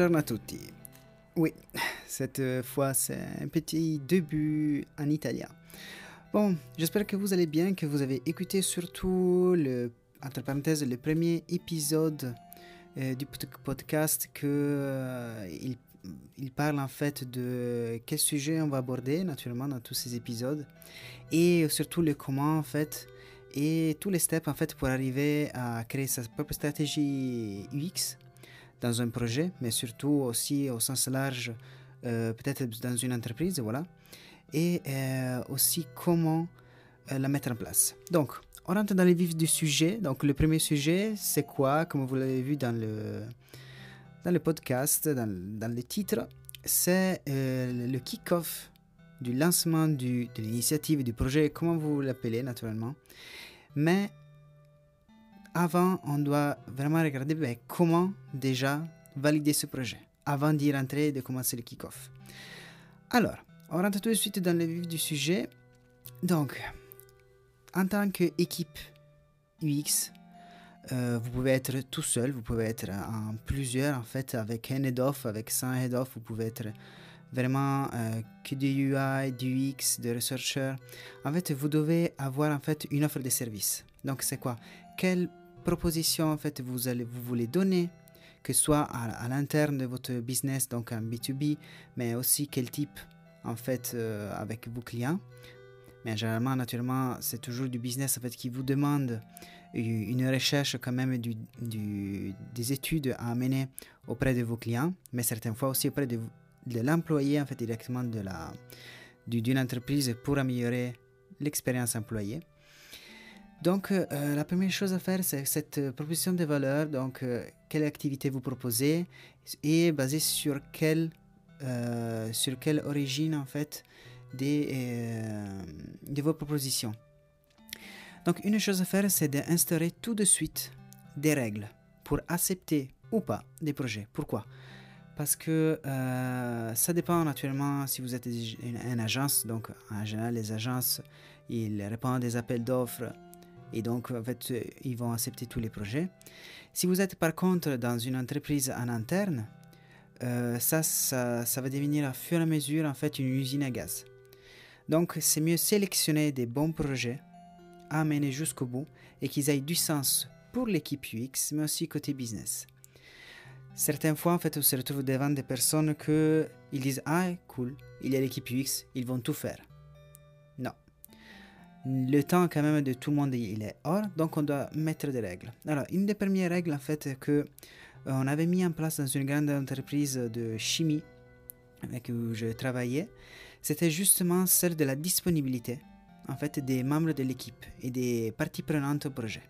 Buongiorno a tutti. Oui, cette fois c'est un petit début en italien. Bon, j'espère que vous allez bien, que vous avez écouté surtout le, entre parenthèses, le premier épisode euh, du podcast que euh, il, il, parle en fait de quel sujet on va aborder naturellement dans tous ces épisodes et surtout le comment en fait et tous les steps en fait pour arriver à créer sa propre stratégie UX dans un projet, mais surtout aussi au sens large, euh, peut-être dans une entreprise, voilà, et euh, aussi comment euh, la mettre en place. Donc, on rentre dans les vifs du sujet. Donc, le premier sujet, c'est quoi? Comme vous l'avez vu dans le, dans le podcast, dans, dans le titre, c'est le kick-off du lancement de l'initiative, du projet, comment vous l'appelez naturellement. Mais avant, on doit vraiment regarder ben, comment déjà valider ce projet, avant d'y rentrer et de commencer le kick-off. Alors, on rentre tout de suite dans le vif du sujet. Donc, en tant qu'équipe UX, euh, vous pouvez être tout seul, vous pouvez être en plusieurs, en fait, avec un head-off, avec 100 head-off, vous pouvez être vraiment euh, que du UI, du UX, de researcher. En fait, vous devez avoir en fait une offre de service. Donc, c'est quoi? Proposition en fait vous allez vous voulez donner que ce soit à, l'interne de votre business donc un B2B mais aussi quel type en fait euh, avec vos clients. Mais généralement naturellement c'est toujours du business en fait qui vous demande une recherche quand même du, des études à amener auprès de vos clients mais certaines fois aussi auprès de, de l'employé en fait directement de la d'une entreprise pour améliorer l'expérience employée donc, euh, la première chose à faire, c'est cette euh, proposition de valeur. Donc, euh, quelle activité vous proposez et basée sur quelle, sur quelle origine, en fait, des, de vos propositions. Donc, une chose à faire, c'est d'instaurer tout de suite des règles pour accepter ou pas des projets. Pourquoi? Parce que ça dépend naturellement si vous êtes une, une, agence. Donc, en général, les agences, ils répondent à des appels d'offres et donc en fait ils vont accepter tous les projets. Si vous êtes par contre dans une entreprise en interne, euh, ça, ça, va devenir à fur et à mesure en fait une usine à gaz. Donc c'est mieux sélectionner des bons projets, amener jusqu'au bout et qu'ils aient du sens pour l'équipe UX mais aussi côté business. Certaines fois en fait on se retrouve devant des personnes que ils disent ah cool il y a l'équipe UX ils vont tout faire le temps quand même de tout le monde il est hors, donc on doit mettre des règles. Alors, une des premières règles en fait que euh, on avait mis en place dans une grande entreprise de chimie avec où je travaillais, c'était justement celle de la disponibilité en fait des membres de l'équipe et des parties prenantes au projet.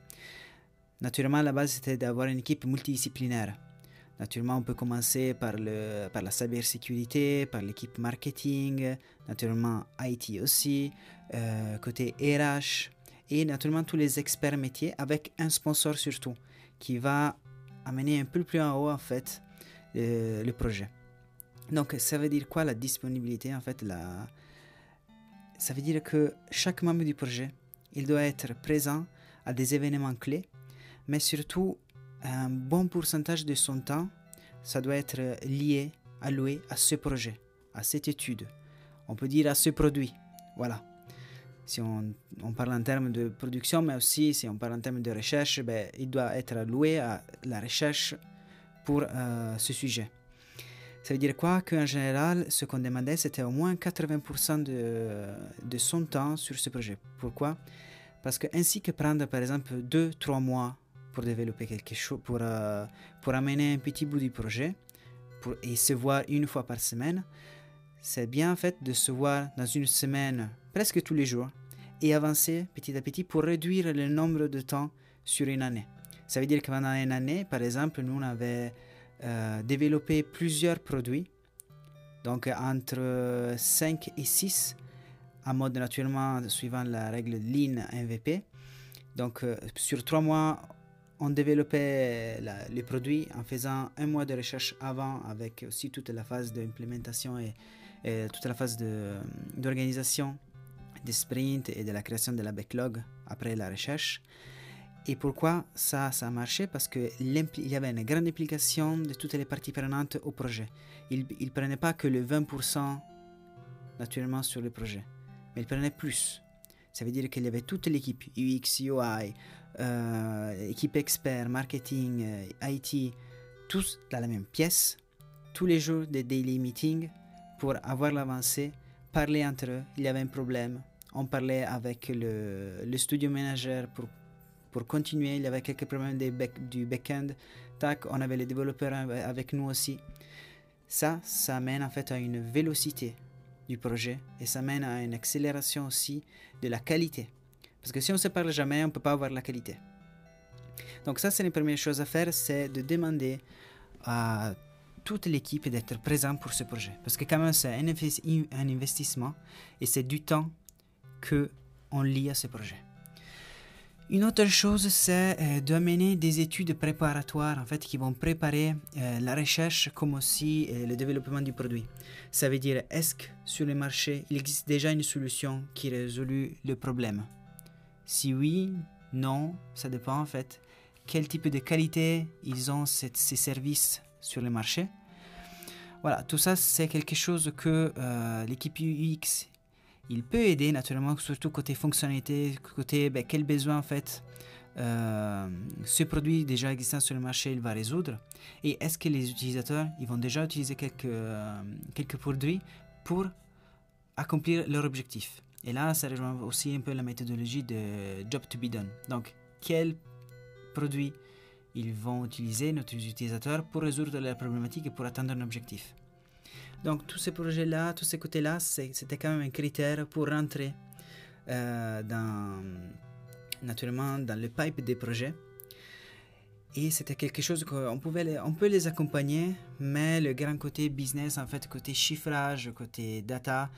Naturellement, la base c'était d'avoir une équipe multidisciplinaire Naturellement, on peut commencer par, le, par la cybersécurité, par l'équipe marketing, naturellement IT aussi, euh, côté RH et naturellement tous les experts métiers avec un sponsor surtout qui va amener un peu plus en haut en fait euh, le projet. Donc ça veut dire quoi la disponibilité en fait. Ça veut dire que chaque membre du projet, il doit être présent à des événements clés, mais surtout un bon pourcentage de son temps, ça doit être lié, alloué à ce projet, à cette étude. On peut dire à ce produit. Voilà. Si on, parle en termes de production, mais aussi si on parle en termes de recherche, ben, il doit être alloué à la recherche pour euh, ce sujet. Ça veut dire quoi? Qu'en général, ce qu'on demandait, c'était au moins 80% de, de son temps sur ce projet. Pourquoi? Parce que ainsi que prendre par exemple 2-3 mois pour développer quelque chose, pour, euh, pour amener un petit bout du projet pour, et se voir une fois par semaine, c'est bien en fait de se voir dans une semaine presque tous les jours et avancer petit à petit pour réduire le nombre de temps sur une année. Ça veut dire que pendant une année, par exemple, nous on avait euh, développé plusieurs produits, donc entre 5 et 6, en mode naturellement suivant la règle Lean MVP. Donc euh, sur 3 mois, on développait les produits en faisant un mois de recherche avant avec aussi toute la phase d'implémentation et, toute la phase d'organisation des sprints et de la création de la backlog après la recherche. Et pourquoi ça, ça a marché? Parce qu'il y avait une grande implication de toutes les parties prenantes au projet. Il ne prenait pas que le 20% naturellement sur le projet, mais il prenait plus. Ça veut dire qu'il y avait toute l'équipe, UX, UI, équipe expert, marketing, euh, IT, tous dans la même pièce, tous les jours des daily meetings pour avoir l'avancée, parler entre eux. Il y avait un problème, on parlait avec le, studio manager pour, pour continuer. Il y avait quelques problèmes du back-end. Tac, on avait les développeurs avec nous aussi. Ça, ça mène en fait à une vélocité du projet et ça mène à une accélération aussi de la qualité. Parce que si on ne se parle jamais, on ne peut pas avoir la qualité. Donc ça, c'est la première chose à faire, c'est de demander à toute l'équipe d'être présent pour ce projet. Parce que quand même, c'est un investissement et c'est du temps que on lie à ce projet. Une autre chose, c'est euh, d'amener des études préparatoires en fait, qui vont préparer euh, la recherche comme aussi euh, le développement du produit. Ça veut dire, est-ce que sur le marché, il existe déjà une solution qui résout le problème? Si oui, non, ça dépend en fait. Quel type de qualité ils ont ces services sur le marché Voilà, tout ça c'est quelque chose que l'équipe UX il peut aider naturellement, surtout côté fonctionnalité, côté ben, quel besoin en fait euh, ce produit déjà existant sur le marché il va résoudre et est-ce que les utilisateurs ils vont déjà utiliser quelques, euh, quelques produits pour accomplir leur objectif? Et là, ça rejoint aussi un peu la méthodologie de job to be done. Donc, quels produits ils vont utiliser, nos utilisateurs, pour résoudre la problématique et pour atteindre un objectif. Donc tous ces projets-là, tous ces côtés-là, c'était quand même un critère pour rentrer euh, dans, naturellement dans le pipe des projets. Et c'était quelque chose qu'on pouvait, on peut les accompagner, mais le grand côté business, en fait, côté chiffrage, côté data,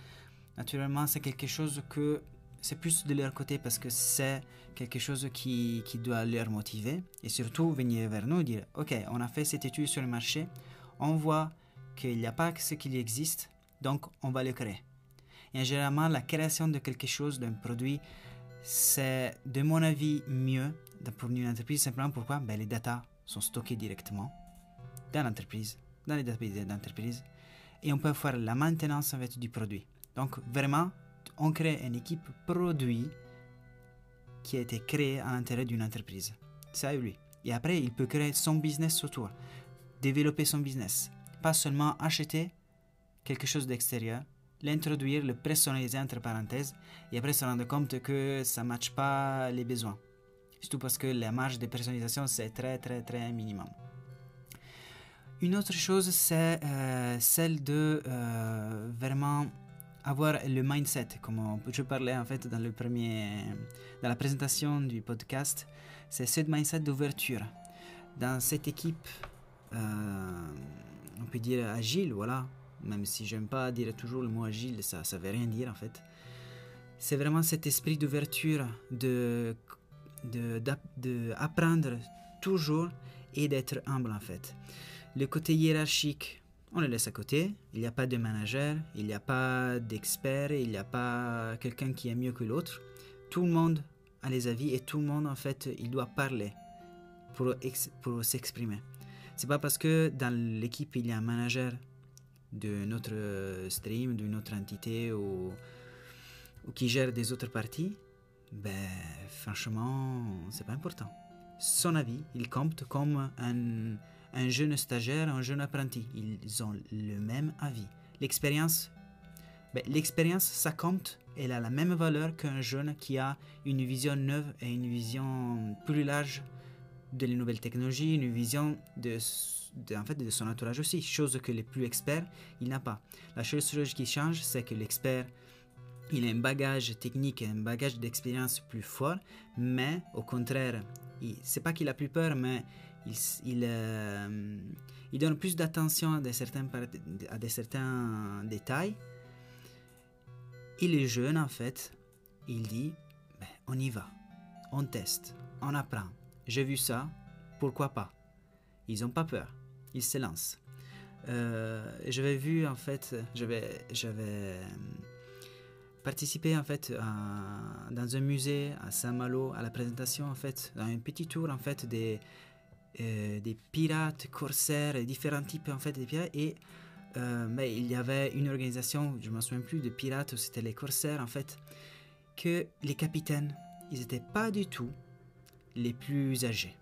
naturellement, c'est quelque chose que c'est plus de leur côté parce que c'est quelque chose qui, qui doit leur motiver et surtout venir vers nous dire, ok, on a fait cette étude sur le marché, on voit qu'il n'y a pas ce qui existe, donc on va le créer. Et généralement, la création de quelque chose, d'un produit, c'est, de mon avis, mieux pour une entreprise. Simplement pourquoi? Ben, Les datas sont stockées directement dans l'entreprise, dans les databases d'entreprise, et on peut faire la maintenance en du produit. Donc, vraiment, on crée une équipe produit qui a été créée à l'intérieur d'une entreprise. C'est lui. Et après, il peut créer son business autour, développer son business, pas seulement acheter quelque chose d'extérieur, l'introduire, le personnaliser entre parenthèses, et après se rendre compte que ça ne matche pas les besoins. Surtout parce que la marge de personnalisation, c'est très très très minimum. Une autre chose, c'est euh, celle de euh, vraiment avoir le mindset, comme je parlais en fait dans, le premier, dans la présentation du podcast, c'est ce mindset d'ouverture. Dans cette équipe, euh, on peut dire agile, voilà. Même si j'aime pas dire toujours le mot agile, ça ne veut rien dire en fait. C'est vraiment cet esprit d'ouverture, de, de, apprendre toujours et d'être humble en fait. Le côté hiérarchique, on le laisse à côté. Il n'y a pas de manager, il n'y a pas d'expert, il n'y a pas quelqu'un qui est mieux que l'autre. Tout le monde a les avis et tout le monde en fait, il doit parler pour, pour s'exprimer. C'est pas parce que dans l'équipe il y a un manager de notre stream, d'une autre entité ou, ou, qui gère des autres parties, ben franchement, c'est pas important. Son avis, il compte comme un, un jeune stagiaire, un jeune apprenti. Ils ont le même avis. L'expérience, ben, l'expérience, ça compte. Elle a la même valeur qu'un jeune qui a une vision neuve et une vision plus large de les nouvelles technologies, une vision de, en fait, de son entourage aussi, chose que les plus experts, il n'a pas. La chose qui change, c'est que l'expert, il a un bagage technique, un bagage d'expérience plus fort, mais au contraire, c'est pas qu'il a plus peur, mais euh, il donne plus d'attention à, certains, à certains détails. Il est jeune, en fait, il dit, ben, on y va, on teste, on apprend. J'ai vu ça, pourquoi pas? Ils n'ont pas peur, ils se lancent. Euh, j'avais vu en fait, j'avais, j'avais participé en fait dans un musée à Saint-Malo à la présentation en fait, dans un petit tour en fait des, euh, des pirates, corsaires, différents types en fait de pirates et euh, mais il y avait une organisation, je ne me souviens plus, de pirates, c'était les corsaires en fait, que les capitaines, ils n'étaient pas du tout les plus âgés.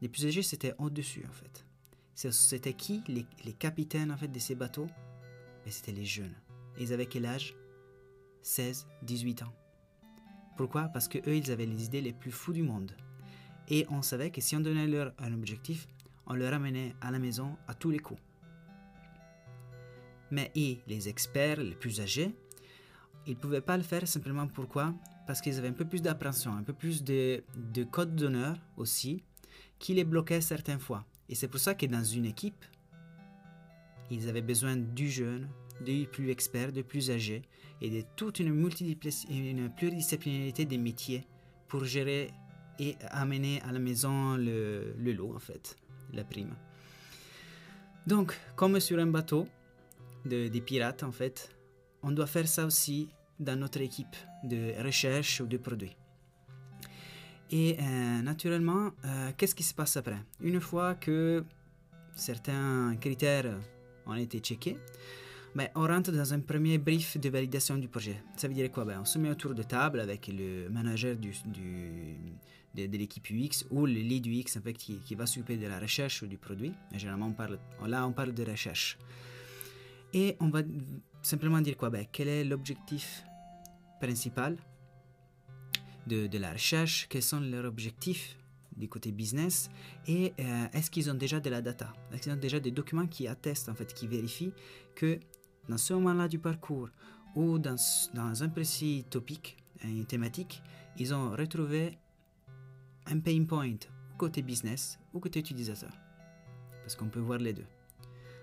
Les plus âgés, c'était au-dessus en fait. C'était qui? Les, capitaines en fait de ces bateaux? Mais c'était les jeunes. Ils avaient quel âge? 16, 18 ans. Pourquoi? Parce que eux, ils avaient les idées les plus fous du monde. Et on savait que si on donnait leur un objectif, on le ramenait à la maison à tous les coups. Mais et les experts les plus âgés, ils ne pouvaient pas le faire simplement pourquoi? Parce qu'ils avaient un peu plus d'appréhension, un peu plus de, de code d'honneur aussi, qui les bloquaient certaines fois. Et c'est pour ça que dans une équipe, ils avaient besoin du jeune, des plus experts, des plus âgés et de toute une, une pluridisciplinarité des métiers pour gérer et amener à la maison le, lot, en fait, la prime. Donc, comme sur un bateau de, des pirates, en fait, on doit faire ça aussi dans notre équipe de recherche ou de produits. Et euh, naturellement, euh, qu'est-ce qui se passe après? Une fois que certains critères ont été checkés, on rentre dans un premier brief de validation du projet. Ça veut dire quoi? Ben, On se met autour de table avec le manager de, l'équipe UX ou le lead UX en fait, qui, va s'occuper de la recherche du produit. généralement, là, on parle de recherche. Et on va simplement dire quoi? Ben, Quel est l'objectif principal de, de, la recherche? Quels sont leurs objectifs du côté business? Et euh, est-ce qu'ils ont déjà de la data? Est-ce qu'ils ont déjà des documents qui attestent, en fait, qui vérifient que dans ce moment-là du parcours ou dans, dans un précis topic, une thématique, ils ont retrouvé un pain point côté business ou côté utilisateur. Parce qu'on peut voir les deux.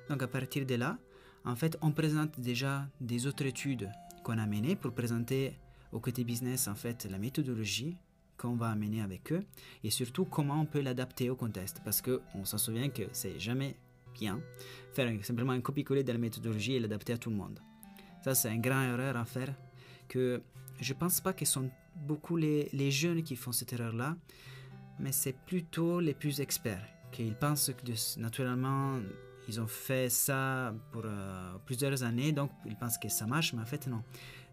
Donc à partir de là, en fait, on présente déjà des autres études qu'on a menées pour présenter au côté business en fait la méthodologie qu'on va amener avec eux et surtout comment on peut l'adapter au contexte parce que on s'en souvient que c'est jamais bien faire simplement un copier-coller de la méthodologie et l'adapter à tout le monde. Ça, c'est une grande erreur à faire que je pense pas que ce sont beaucoup les, les jeunes qui font cette erreur-là, mais c'est plutôt les plus experts qu'ils pensent que naturellement ils ont fait ça pour euh, plusieurs années, donc ils pensent que ça marche, mais en fait non.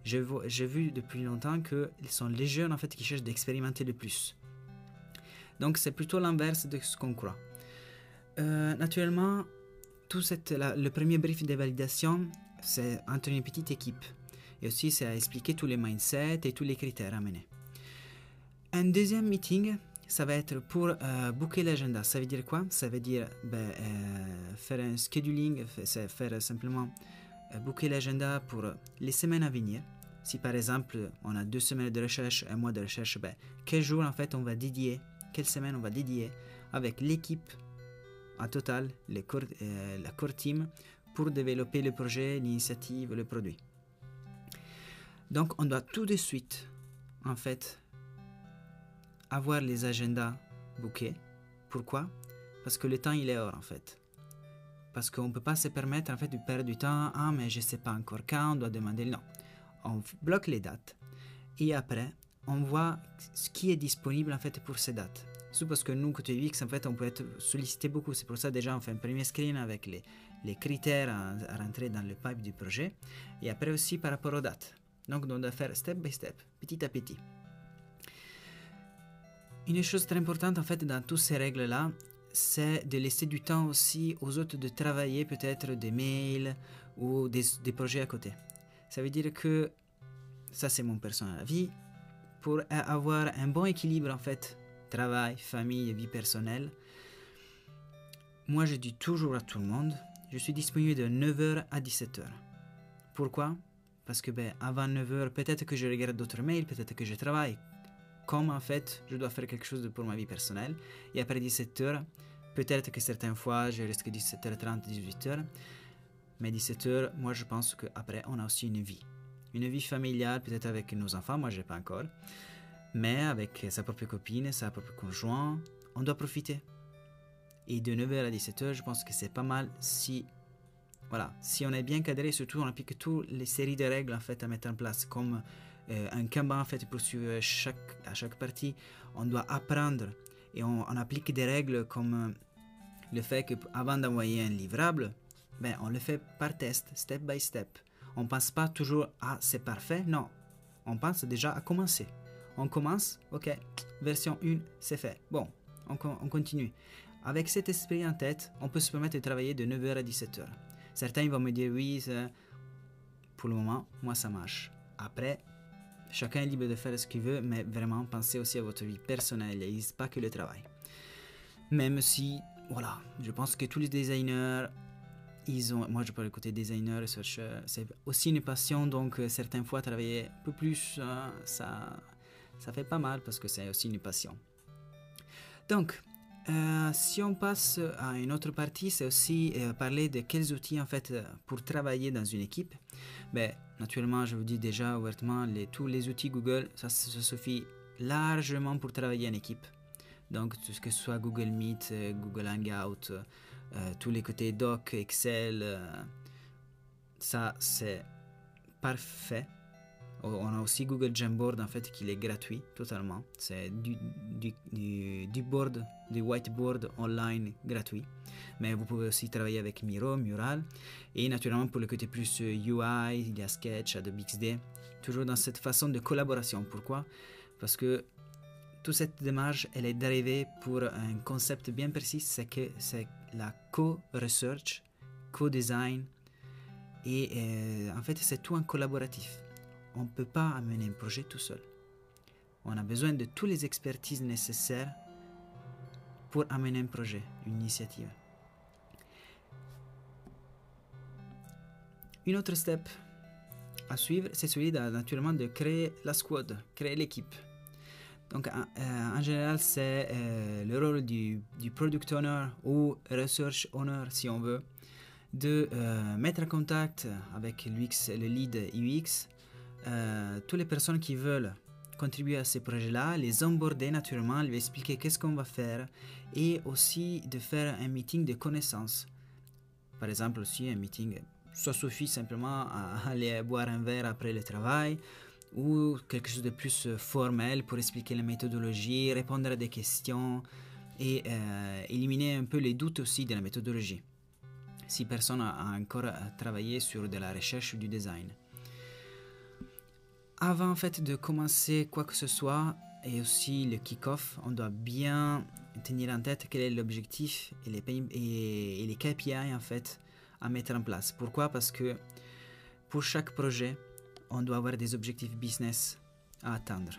J'ai vu depuis longtemps que ce sont les jeunes en fait qui cherchent d'expérimenter le plus. Donc c'est plutôt l'inverse de ce qu'on croit. Euh, naturellement, tout cette, le premier brief de validation, c'est entre une petite équipe. Et aussi, c'est à expliquer tous les mindsets et tous les critères à mener. Un deuxième meeting, ça va être pour euh, booker l'agenda. Ça veut dire quoi? Ça veut dire ben, euh, faire un scheduling, faire, faire simplement booker l'agenda pour les semaines à venir. Si par exemple on a deux semaines de recherche, un mois de recherche, ben, quel jour en fait on va dédier, quelle semaine on va dédier avec l'équipe en total, les la core team, pour développer le projet, l'initiative, le produit. Donc on doit tout de suite en fait avoir les agendas bookés. Pourquoi? Parce que le temps il est hors en fait. Parce qu'on ne peut pas se permettre en fait de perdre du temps. Ah mais je sais pas encore quand, on doit demander. Non. On bloque les dates et après on voit ce qui est disponible en fait pour ces dates. Parce que nous, côté UX, en fait, on peut être sollicité beaucoup. C'est pour ça déjà on fait un premier screen avec les, critères à, à, rentrer dans le pipe du projet. Et après aussi par rapport aux dates. Donc on doit faire step by step, petit à petit. Une chose très importante en fait dans toutes ces règles-là, c'est de laisser du temps aussi aux autres de travailler peut-être des mails ou des, projets à côté. Ça veut dire que, ça c'est mon personnel vie, pour avoir un bon équilibre en fait, travail, famille, vie personnelle, moi je dis toujours à tout le monde, je suis disponible de 9h à 17h. Pourquoi? Parce que ben, avant 9h, peut-être que je regarde d'autres mails, peut-être que je travaille, comme en fait je dois faire quelque chose pour ma vie personnelle. Et après 17h, peut-être que certaines fois je reste que 17h30, 18h. Mais 17h, moi je pense qu'après on a aussi une vie. Une vie familiale, peut-être avec nos enfants, moi je n'ai pas encore. Mais avec sa propre copine, sa propre conjoint, on doit profiter. Et de 9h à 17h, je pense que c'est pas mal si voilà, si on est bien cadré, surtout on applique toutes les séries de règles en fait à mettre en place, comme euh, un Kanban en fait pour suivre chaque, à chaque partie, on doit apprendre et on, applique des règles comme euh, le fait qu'avant d'envoyer un livrable, ben, on le fait par test, step by step. On pense pas toujours à ah, c'est parfait, non. On pense déjà à commencer. On commence, ok, version 1, c'est fait. Bon, on, on continue. Avec cet esprit en tête, on peut se permettre de travailler de 9h à 17h. Certains vont me dire oui, pour le moment, moi ça marche. Après, chacun est libre de faire ce qu'il veut, mais vraiment pensez aussi à votre vie personnelle et pas que le travail. Même si, voilà, je pense que tous les designers, ils ont, moi je parle côté designer, researcher, c'est aussi une passion, donc euh, certaines fois travailler un peu plus, euh, ça, ça fait pas mal parce que c'est aussi une passion. Donc, euh, si on passe à une autre partie, c'est aussi euh, parler de quels outils en fait euh, pour travailler dans une équipe. Ben, naturellement, je vous dis déjà ouvertement, les, tous les outils Google, ça, suffit largement pour travailler en équipe. Donc, tout ce que ce soit Google Meet, Google Hangout, tous les côtés Doc, Excel, ça c'est parfait on a aussi Google Jamboard en fait qui est gratuit totalement. C'est du, du, board, du whiteboard online gratuit. Mais vous pouvez aussi travailler avec Miro, Mural. Et naturellement pour le côté plus UI, il y a Sketch, Adobe XD. Toujours dans cette façon de collaboration. Pourquoi? Parce que toute cette démarche, elle est d'arriver pour un concept bien précis, c'est que c'est la co-research, co-design. Et euh, en fait, c'est tout un collaboratif on ne peut pas amener un projet tout seul. On a besoin de toutes les expertises nécessaires pour amener un projet, une initiative. Une autre step à suivre, c'est celui de, naturellement de créer la squad, créer l'équipe. Donc en, euh, général, c'est euh, le rôle du, product owner ou research owner, si on veut, de euh, mettre en contact avec l'UX, le lead UX euh, toutes les personnes qui veulent contribuer à ces projets-là, les onboarder naturellement, lui expliquer qu'est-ce qu'on va faire et aussi de faire un meeting de connaissances. Par exemple aussi un meeting, ça suffit simplement à aller boire un verre après le travail ou quelque chose de plus formel pour expliquer la méthodologie, répondre à des questions et euh, éliminer un peu les doutes aussi de la méthodologie. Si personne a encore travaillé sur de la recherche ou du design avant en fait de commencer quoi que ce soit et aussi le kick-off, on doit bien tenir en tête quel est l'objectif et les, KPI en fait à mettre en place. Pourquoi? Parce que pour chaque projet, on doit avoir des objectifs business à atteindre.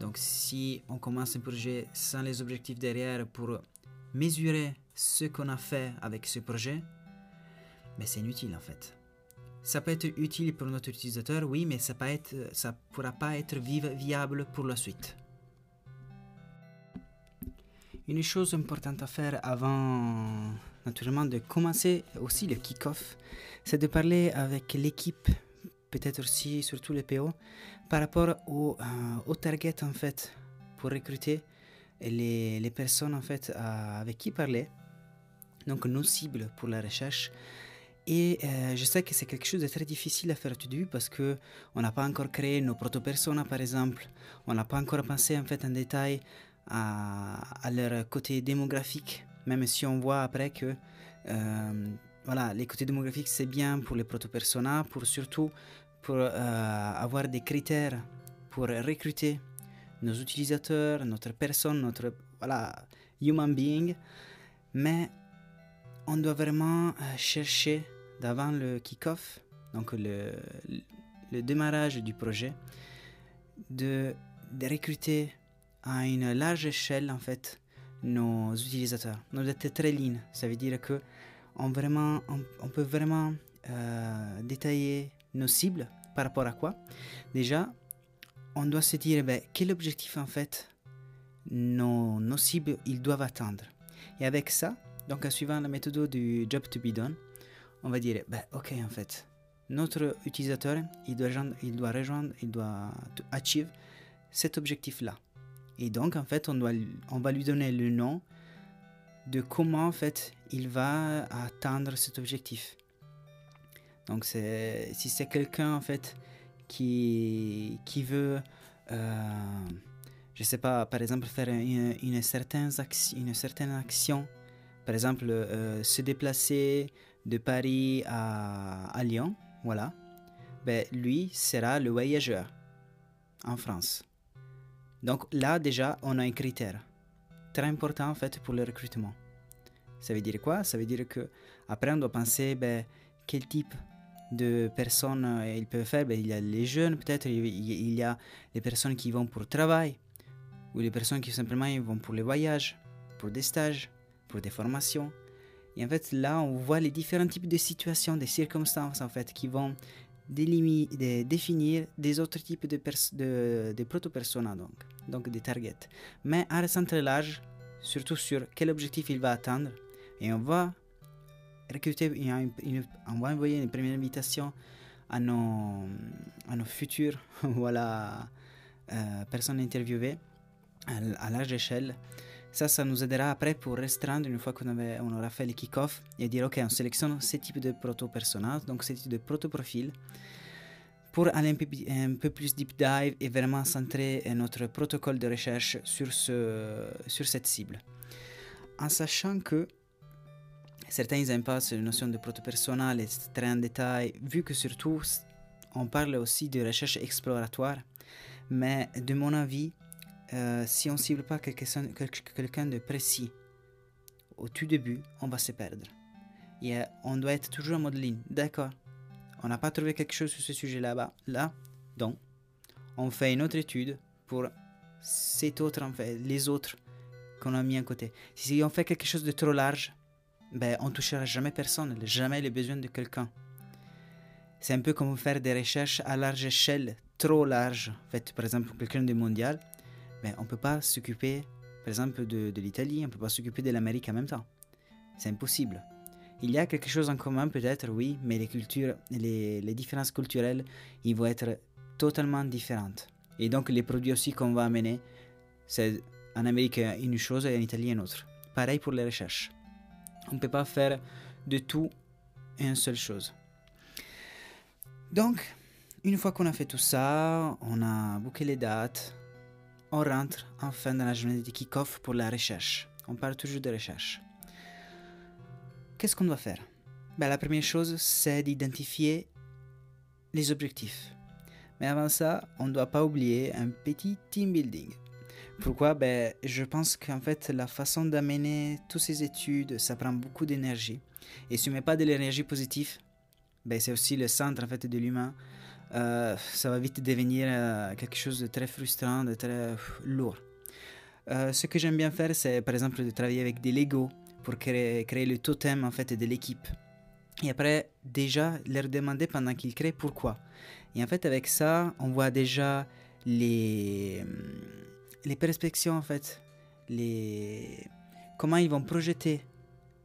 Donc si on commence un projet sans les objectifs derrière pour mesurer ce qu'on a fait avec ce projet, mais ben, c'est inutile en fait. Ça peut être utile pour notre utilisateur, oui, mais ça ne pourra pas être viable pour la suite. Une chose importante à faire avant, naturellement, de commencer aussi le kick-off, c'est de parler avec l'équipe, peut-être aussi surtout les PO, par rapport au, euh, target en fait, pour recruter les, personnes en fait avec qui parler, donc nos cibles pour la recherche. Et euh, je sais que c'est quelque chose de très difficile à faire au début parce que on n'a pas encore créé nos proto-personas par exemple. On n'a pas encore pensé en fait en détail à, leur côté démographique, même si on voit après que euh, voilà, les côtés démographiques c'est bien pour les proto-personas, pour surtout pour euh, avoir des critères pour recruter nos utilisateurs, notre personne, notre voilà, human being. Mais on doit vraiment chercher d'avant le kick-off, donc le, démarrage du projet, de, recruter à une large échelle en fait nos utilisateurs. Nos data lean, ça veut dire que on, vraiment, on, peut vraiment euh, détailler nos cibles par rapport à quoi. Déjà, on doit se dire ben, quel objectif en fait nos, nos cibles ils doivent atteindre. Et avec ça, donc en suivant la méthode du job to be done, on va dire, bah, ok en fait, notre utilisateur, il doit rejoindre, il doit, rejoindre, il doit achieve cet objectif-là. Et donc en fait, on, doit, on va lui donner le nom de comment en fait il va atteindre cet objectif. Donc si c'est quelqu'un en fait qui, qui veut, euh, je sais pas, par exemple, faire une, certaine, une certaine action, par exemple, euh, se déplacer de Paris à, Lyon, voilà, ben, lui sera le voyageur en France. Donc là, déjà, on a un critère très important en fait pour le recrutement. Ça veut dire quoi? Ça veut dire que après on doit penser ben, quel type de personnes euh, ils peuvent faire. Ben, il y a les jeunes peut-être, il y a les personnes qui vont pour le travail, ou les personnes qui simplement vont pour les voyages, pour des stages, pour des formations. Et en fait là on voit les différents types de situations, des circonstances en fait qui vont de définir des autres types de, de, de proto-personas, donc, donc des targets. Mais restant très large, surtout sur quel objectif il va atteindre, et on va recruter, on va envoyer une première invitation à nos, à nos futurs voilà, euh, personnes interviewées à, à large échelle. Ça, ça nous aidera après pour restreindre une fois qu'on on aura fait le kick-off et dire ok, on sélectionne ce type de proto-personnages, donc ce type de proto-profil, pour aller un peu, plus deep dive et vraiment centrer notre protocole de recherche sur, ce, sur cette cible. En sachant que certains n'aiment pas cette notion de proto-personnel et très en détail, vu que surtout on parle aussi de recherche exploratoire, mais de mon avis, euh, si on ne cible pas quelqu'un de précis au tout début, on va se perdre. Et on doit être toujours en mode ligne. D'accord. On n'a pas trouvé quelque chose sur ce sujet là-bas. Là, donc, on fait une autre étude pour cet autre, en fait, les autres qu'on a mis à côté. Si on fait quelque chose de trop large, ben, on touchera jamais personne, jamais les besoins de quelqu'un. C'est un peu comme faire des recherches à large échelle, trop large. En fait, par exemple, quelqu'un de mondial, mais on ne peut pas s'occuper, par exemple, de, l'Italie, on ne peut pas s'occuper de l'Amérique en même temps. C'est impossible. Il y a quelque chose en commun peut-être, oui, mais les cultures, les, les différences culturelles, ils vont être totalement différentes. Et donc les produits aussi qu'on va amener, c'est en Amérique une chose et en Italie une autre. Pareil pour les recherches. On ne peut pas faire de tout une seule chose. Donc, une fois qu'on a fait tout ça, on a booké les dates, on rentre enfin dans la journée de kick-off pour la recherche. On parle toujours de recherche. Qu'est-ce qu'on doit faire? Ben, La première chose, c'est d'identifier les objectifs. Mais avant ça, on ne doit pas oublier un petit team building. Pourquoi? Ben, Je pense qu'en fait, la façon d'amener toutes ces études, ça prend beaucoup d'énergie. Et si on ne met pas de l'énergie positive, ben, c'est aussi le centre en fait, de l'humain. Euh, ça va vite devenir euh, quelque chose de très frustrant, de très lourd. Euh, ce que j'aime bien faire, c'est par exemple de travailler avec des Lego pour créer, créer le totem en fait de l'équipe. Et après, déjà, leur demander pendant qu'ils créent pourquoi. Et en fait, avec ça, on voit déjà les, les perspectives en fait, les, comment ils vont projeter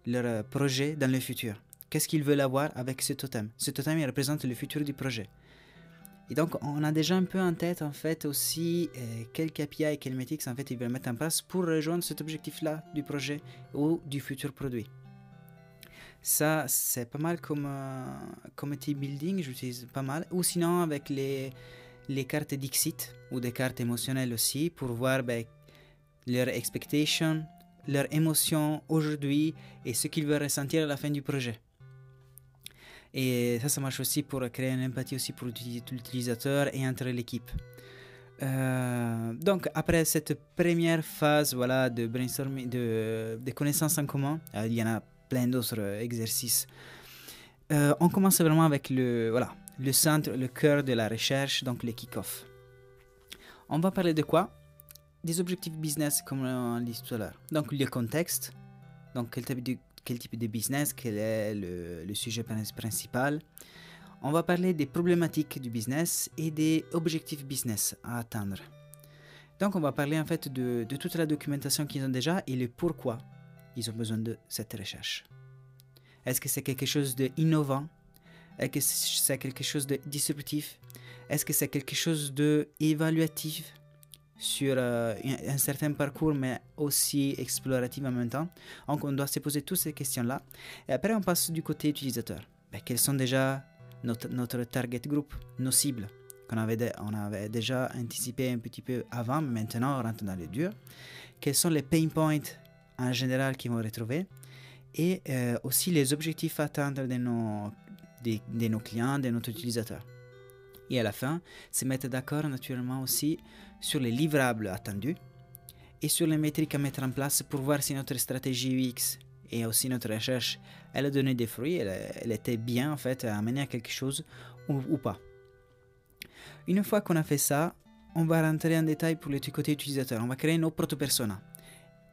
leur projet dans le futur. Qu'est-ce qu'ils veulent avoir avec ce totem? Ce totem, il représente le futur du projet. Et donc, on a déjà un peu en tête, en fait, aussi euh, quels KPI et quels métiers, en fait, ils veulent mettre en place pour rejoindre cet objectif-là du projet ou du futur produit. Ça, c'est pas mal comme, euh, comme team building, j'utilise pas mal. Ou sinon, avec les, les cartes Dixit ou des cartes émotionnelles aussi, pour voir ben, leur expectation, leur émotion aujourd'hui et ce qu'ils veulent ressentir à la fin du projet. Et ça, ça marche aussi pour créer une empathie aussi pour l'utilisateur et entre l'équipe. Euh, donc après cette première phase voilà, de brainstorming, de, de connaissances en commun, euh, il y en a plein d'autres exercices. Euh, on commence vraiment avec le, voilà, le centre, le cœur de la recherche, donc le kick-off. On va parler de quoi? Des objectifs business, comme on l'a dit tout à l'heure. Donc le contexte, donc quel type de quel type de business, quel est le, sujet principal. On va parler des problématiques du business et des objectifs business à atteindre. Donc on va parler en fait de, toute la documentation qu'ils ont déjà et le pourquoi ils ont besoin de cette recherche. Est-ce que c'est quelque chose d'innovant Est-ce que c'est quelque chose de disruptif? Est-ce que c'est quelque chose d'évaluatif sur euh, un, certain parcours, mais aussi exploratif en même temps. Donc, on doit se poser toutes ces questions-là. Et après, on passe du côté utilisateur. Ben, quels sont déjà notre, notre target group, nos cibles qu'on avait, on avait déjà anticipé un petit peu avant, mais maintenant on rentre dans le dur. Quels sont les pain points en général qu'ils vont retrouver? Et euh, aussi les objectifs à atteindre de nos, de, de nos clients, de notre utilisateurs. Et à la fin, se mettre d'accord naturellement aussi sur les livrables attendus et sur les métriques à mettre en place pour voir si notre stratégie UX et aussi notre recherche, elle a donné des fruits, elle, était bien en fait à amener à quelque chose ou, pas. Une fois qu'on a fait ça, on va rentrer en détail pour le côté utilisateur. On va créer nos proto-personas.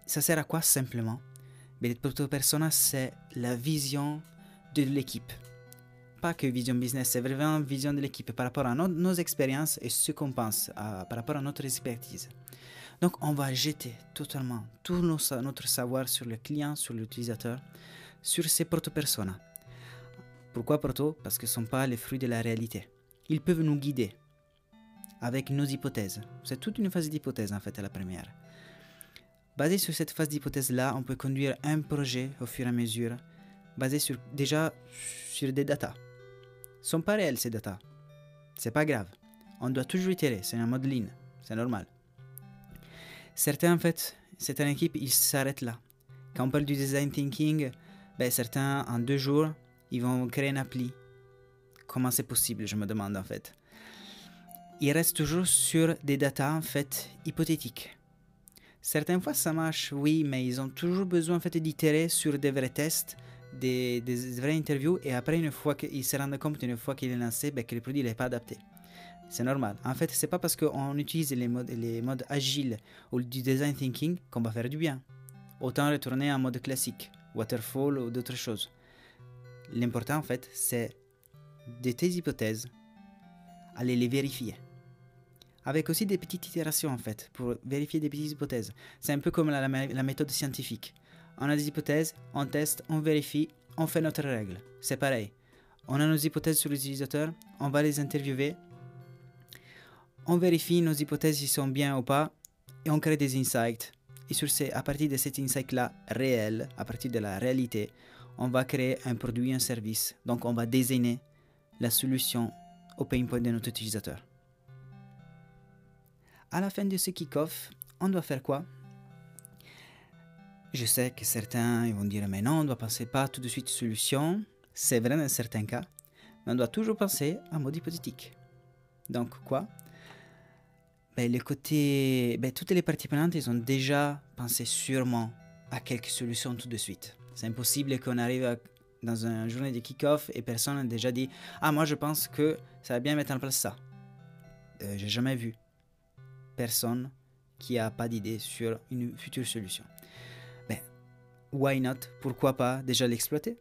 Ça sert à quoi simplement? Mais Les proto-personas, c'est la vision de l'équipe. Que vision business, c'est vraiment vision de l'équipe par rapport à nos, expériences et ce qu'on pense, par rapport à notre expertise. Donc on va jeter totalement tout notre savoir sur le client, sur l'utilisateur, sur ces proto-personas. Pourquoi proto? Parce que ce ne sont pas les fruits de la réalité. Ils peuvent nous guider avec nos hypothèses. C'est toute une phase d'hypothèse en fait à la première. Basé sur cette phase d'hypothèse-là, on peut conduire un projet au fur et à mesure, basé sur, déjà sur des datas. Sont pas réels ces datas. C'est pas grave. On doit toujours itérer, c'est un mode ligne, c'est normal. Certains, en fait, certaines équipes, ils s'arrêtent là. Quand on parle du design thinking, ben, certains, en deux jours, ils vont créer une appli. Comment c'est possible, je me demande en fait. Ils restent toujours sur des datas, en fait, hypothétiques. Certaines fois, ça marche, oui, mais ils ont toujours besoin, en fait, d'itérer sur des vrais tests, des, vraies interviews, et après, une fois qu'ils se rendent compte, une fois qu'il est lancé, ben, que le produit n'est pas adapté. C'est normal. En fait, c'est pas parce qu'on utilise les modes, les modes agiles ou du design thinking qu'on va faire du bien. Autant retourner en mode classique, waterfall ou d'autres choses. L'important, en fait, c'est de tes hypothèses, aller les vérifier. Avec aussi des petites itérations, en fait, pour vérifier des petites hypothèses. C'est un peu comme la méthode scientifique. On a des hypothèses, on teste, on vérifie, on fait notre règle. C'est pareil. On a nos hypothèses sur l'utilisateur, on va les interviewer, on vérifie nos hypothèses si sont bien ou pas et on crée des insights. Et sur ces, à partir de cet insight-là réel, à partir de la réalité, on va créer un produit, un service. Donc on va désigner la solution au pain point de notre utilisateur. À la fin de ce kick-off, on doit faire quoi? Je sais que certains vont dire mais non, on ne doit penser pas tout de suite solution. C'est vrai dans certains cas, mais on doit toujours penser en mode hypothétique. Donc quoi? Ben, les côtés, ben, toutes les parties prenantes, ils ont déjà pensé sûrement à quelques solutions tout de suite. C'est impossible qu'on arrive dans une journée de kick-off et personne n'a déjà dit Ah, moi je pense que ça va bien mettre en place ça. Euh, J'ai jamais vu personne qui a pas d'idée sur une future solution. Why not? Pourquoi pas déjà l'exploiter?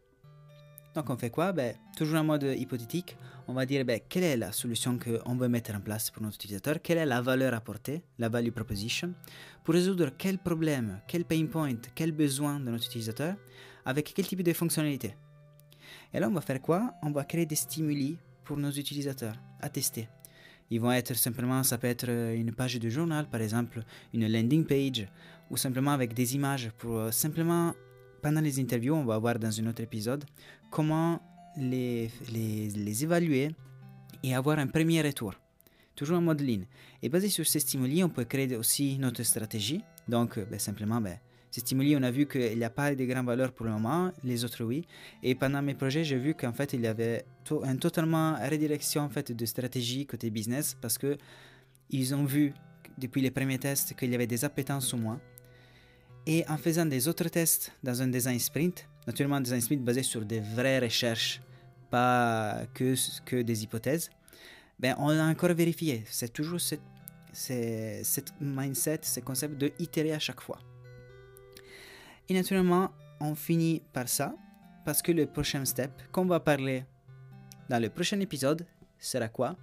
Donc on fait quoi? Ben, Toujours en mode hypothétique, on va dire ben, quelle est la solution qu'on veut mettre en place pour notre utilisateur, quelle est la valeur apportée, la value proposition, pour résoudre quel problème, quel pain point, quel besoin de notre utilisateur, avec quel type de fonctionnalité? Et là, on va faire quoi? On va créer des stimuli pour nos utilisateurs à tester. Ils vont être simplement, ça peut être une page de journal, par exemple, une landing page, ou simplement avec des images pour euh, simplement, pendant les interviews, on va voir dans un autre épisode, comment les, les, évaluer et avoir un premier retour. Toujours en mode ligne. Et basé sur ces stimuli, on peut créer aussi notre stratégie. Donc, ben, simplement, ben, ces stimuli, on a vu qu'il n'y a pas de grande valeur pour le moment, les autres oui. Et pendant mes projets, j'ai vu qu'en fait, il y avait une totalement redirection en fait, de stratégie côté business parce que ils ont vu depuis les premiers tests qu'il y avait des appétences au moins. Et en faisant des autres tests dans un design sprint, naturellement un design sprint basé sur des vraies recherches, pas que, que des hypothèses, ben on a encore vérifié. C'est toujours cette, cette mindset, ce concept de itérer à chaque fois. Et naturellement, on finit par ça, parce que le prochain step qu'on va parler dans le prochain épisode sera quoi?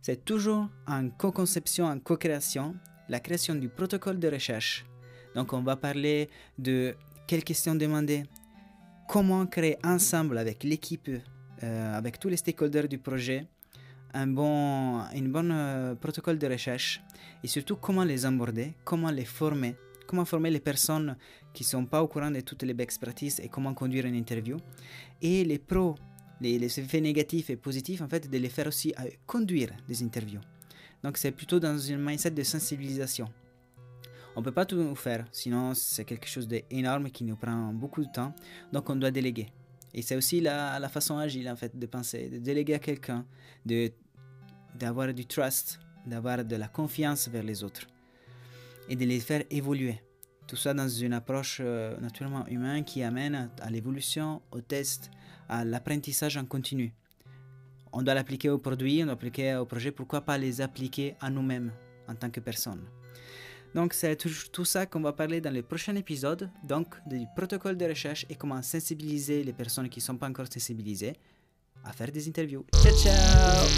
C'est toujours en co-conception, en co-création, la création du protocole de recherche. Donc on va parler de quelles questions demander, comment créer ensemble avec l'équipe, euh, avec tous les stakeholders du projet, un bon, une bonne euh, protocole de recherche et surtout comment les aborder, comment les former, comment former les personnes qui ne sont pas au courant de toutes les best practices et comment conduire une interview et les pros, les, effets négatifs et positifs, en fait, de les faire aussi à conduire des interviews. Donc c'est plutôt dans une mindset de sensibilisation. On ne peut pas tout faire, sinon c'est quelque chose d'énorme qui nous prend beaucoup de temps, donc on doit déléguer. Et c'est aussi la, la, façon agile en fait de penser, de déléguer à quelqu'un, d'avoir du trust, d'avoir de la confiance vers les autres et de les faire évoluer. Tout ça dans une approche euh, naturellement humaine qui amène à l'évolution, au test, à l'apprentissage en continu. On doit l'appliquer au produit, on doit l'appliquer au projet, pourquoi pas les appliquer à nous-mêmes en tant que personne? Donc c'est tout, ça qu'on va parler dans le prochain épisode, donc du protocole de recherche et comment sensibiliser les personnes qui ne sont pas encore sensibilisées à faire des interviews. Ciao ciao